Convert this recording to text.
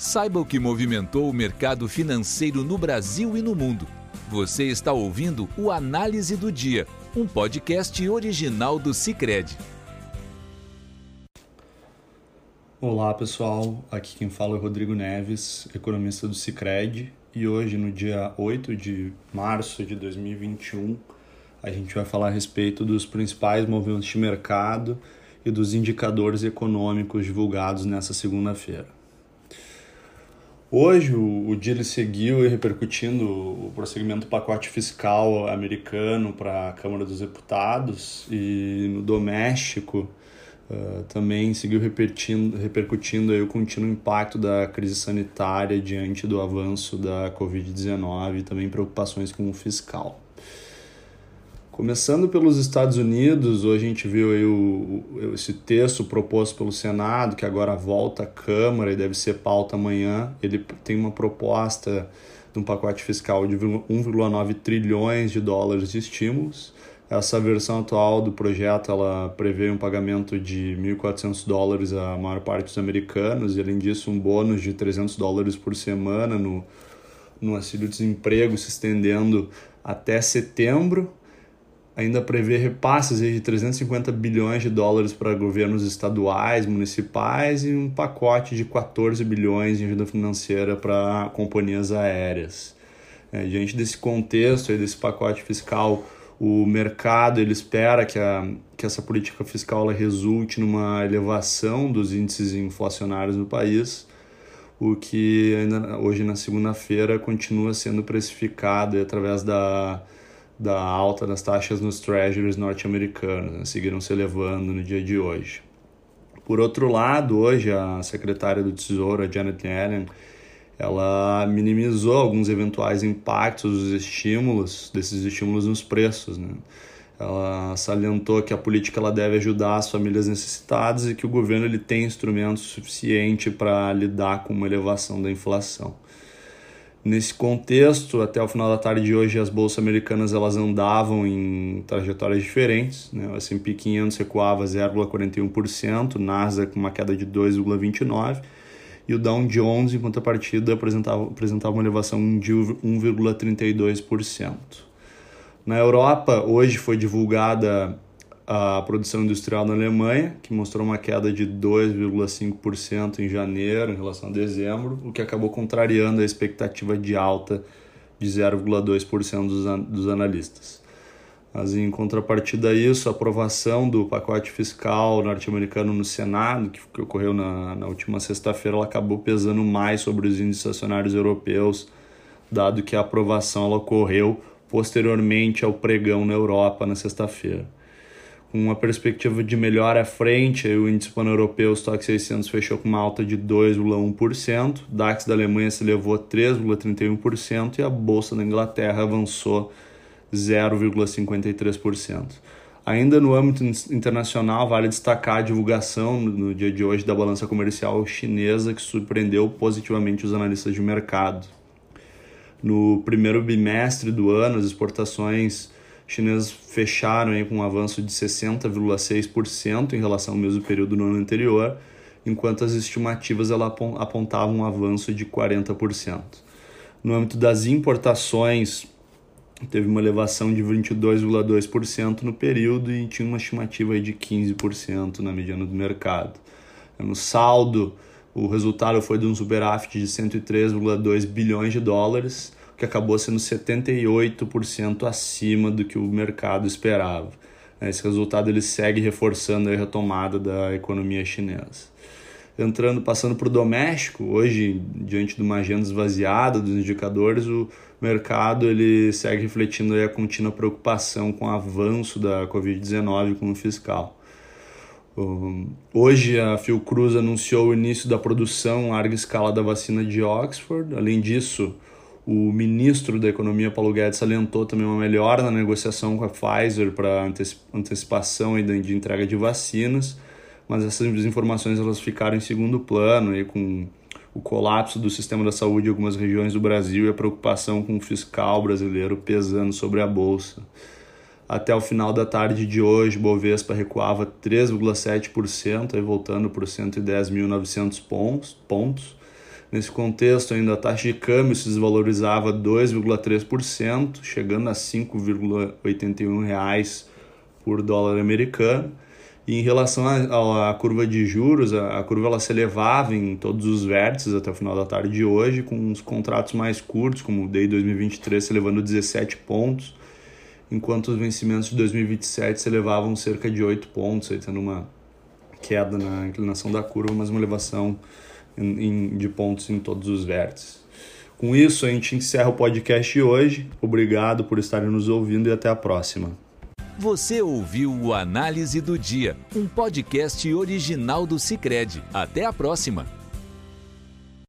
Saiba o que movimentou o mercado financeiro no Brasil e no mundo. Você está ouvindo o Análise do Dia, um podcast original do Cicred. Olá pessoal, aqui quem fala é Rodrigo Neves, economista do Cicred, e hoje, no dia 8 de março de 2021, a gente vai falar a respeito dos principais movimentos de mercado e dos indicadores econômicos divulgados nessa segunda-feira. Hoje o, o dia ele seguiu repercutindo o prosseguimento do pacote fiscal americano para a Câmara dos Deputados e no doméstico uh, também seguiu repercutindo, repercutindo aí o contínuo impacto da crise sanitária diante do avanço da Covid-19 e também preocupações com o fiscal. Começando pelos Estados Unidos, hoje a gente viu aí o, o, esse texto proposto pelo Senado, que agora volta à Câmara e deve ser pauta amanhã. Ele tem uma proposta de um pacote fiscal de 1,9 trilhões de dólares de estímulos. Essa versão atual do projeto ela prevê um pagamento de 1.400 dólares à maior parte dos americanos e, além disso, um bônus de 300 dólares por semana no, no auxílio-desemprego se estendendo até setembro ainda prevê repasses de 350 bilhões de dólares para governos estaduais, municipais e um pacote de 14 bilhões de ajuda financeira para companhias aéreas. É, diante desse contexto, desse pacote fiscal, o mercado ele espera que, a, que essa política fiscal ela resulte numa elevação dos índices inflacionários no país, o que ainda hoje na segunda-feira continua sendo precificado através da da alta das taxas nos treasuries norte-americanos, né, seguiram se elevando no dia de hoje. Por outro lado, hoje a secretária do Tesouro, a Janet Yellen, ela minimizou alguns eventuais impactos dos estímulos, desses estímulos nos preços. Né? Ela salientou que a política ela deve ajudar as famílias necessitadas e que o governo ele tem instrumentos suficiente para lidar com uma elevação da inflação. Nesse contexto, até o final da tarde de hoje, as bolsas americanas elas andavam em trajetórias diferentes. Né? O S&P 500 recuava 0,41%, Nasdaq com uma queda de 2,29% e o Dow Jones, em contrapartida, apresentava, apresentava uma elevação de 1,32%. Na Europa, hoje foi divulgada a produção industrial na Alemanha, que mostrou uma queda de 2,5% em janeiro em relação a dezembro, o que acabou contrariando a expectativa de alta de 0,2% dos, dos analistas. Mas em contrapartida a isso, a aprovação do pacote fiscal norte-americano no Senado, que, que ocorreu na, na última sexta-feira, acabou pesando mais sobre os índices acionários europeus, dado que a aprovação ela ocorreu posteriormente ao pregão na Europa na sexta-feira com uma perspectiva de melhora à frente, o índice pan-europeu, o Stock 600, fechou com uma alta de 2,1%, DAX da Alemanha se elevou a 3,31% e a Bolsa da Inglaterra avançou 0,53%. Ainda no âmbito internacional, vale destacar a divulgação no dia de hoje da balança comercial chinesa, que surpreendeu positivamente os analistas de mercado. No primeiro bimestre do ano, as exportações chinesas fecharam aí com um avanço de 60,6% em relação ao mesmo período no ano anterior, enquanto as estimativas ela apontavam um avanço de 40%. No âmbito das importações, teve uma elevação de 22,2% no período e tinha uma estimativa de 15% na mediana do mercado. No saldo, o resultado foi de um superávit de 103,2 bilhões de dólares, que acabou sendo 78% acima do que o mercado esperava. Esse resultado ele segue reforçando a retomada da economia chinesa. Entrando, passando para o doméstico, hoje, diante de uma agenda esvaziada dos indicadores, o mercado ele segue refletindo a contínua preocupação com o avanço da Covid-19 com o fiscal. Hoje a Fiocruz anunciou o início da produção em larga escala da vacina de Oxford. Além disso, o ministro da Economia, Paulo Guedes, salientou também uma melhora na negociação com a Pfizer para antecipação de entrega de vacinas, mas essas informações elas ficaram em segundo plano e com o colapso do sistema da saúde em algumas regiões do Brasil e a preocupação com o fiscal brasileiro pesando sobre a bolsa. Até o final da tarde de hoje, Bovespa recuava 3,7%, voltando os 110.900 pontos Nesse contexto, ainda a taxa de câmbio se desvalorizava 2,3%, chegando a R$ 5,81 por dólar americano. E em relação à curva de juros, a, a, curva ela se elevava em todos os vértices até o final da tarde de hoje, com os contratos mais curtos, como o DAY 2023 se elevando 17 pontos, enquanto os vencimentos de 2027 se elevavam cerca de 8 pontos, aí tendo uma queda na inclinação da curva, mas uma elevação em, de pontos em todos os vértices. Com isso, a gente encerra o podcast de hoje. Obrigado por estarem nos ouvindo e até a próxima. Você ouviu o Análise do Dia, um podcast original do Cicred. Até a próxima!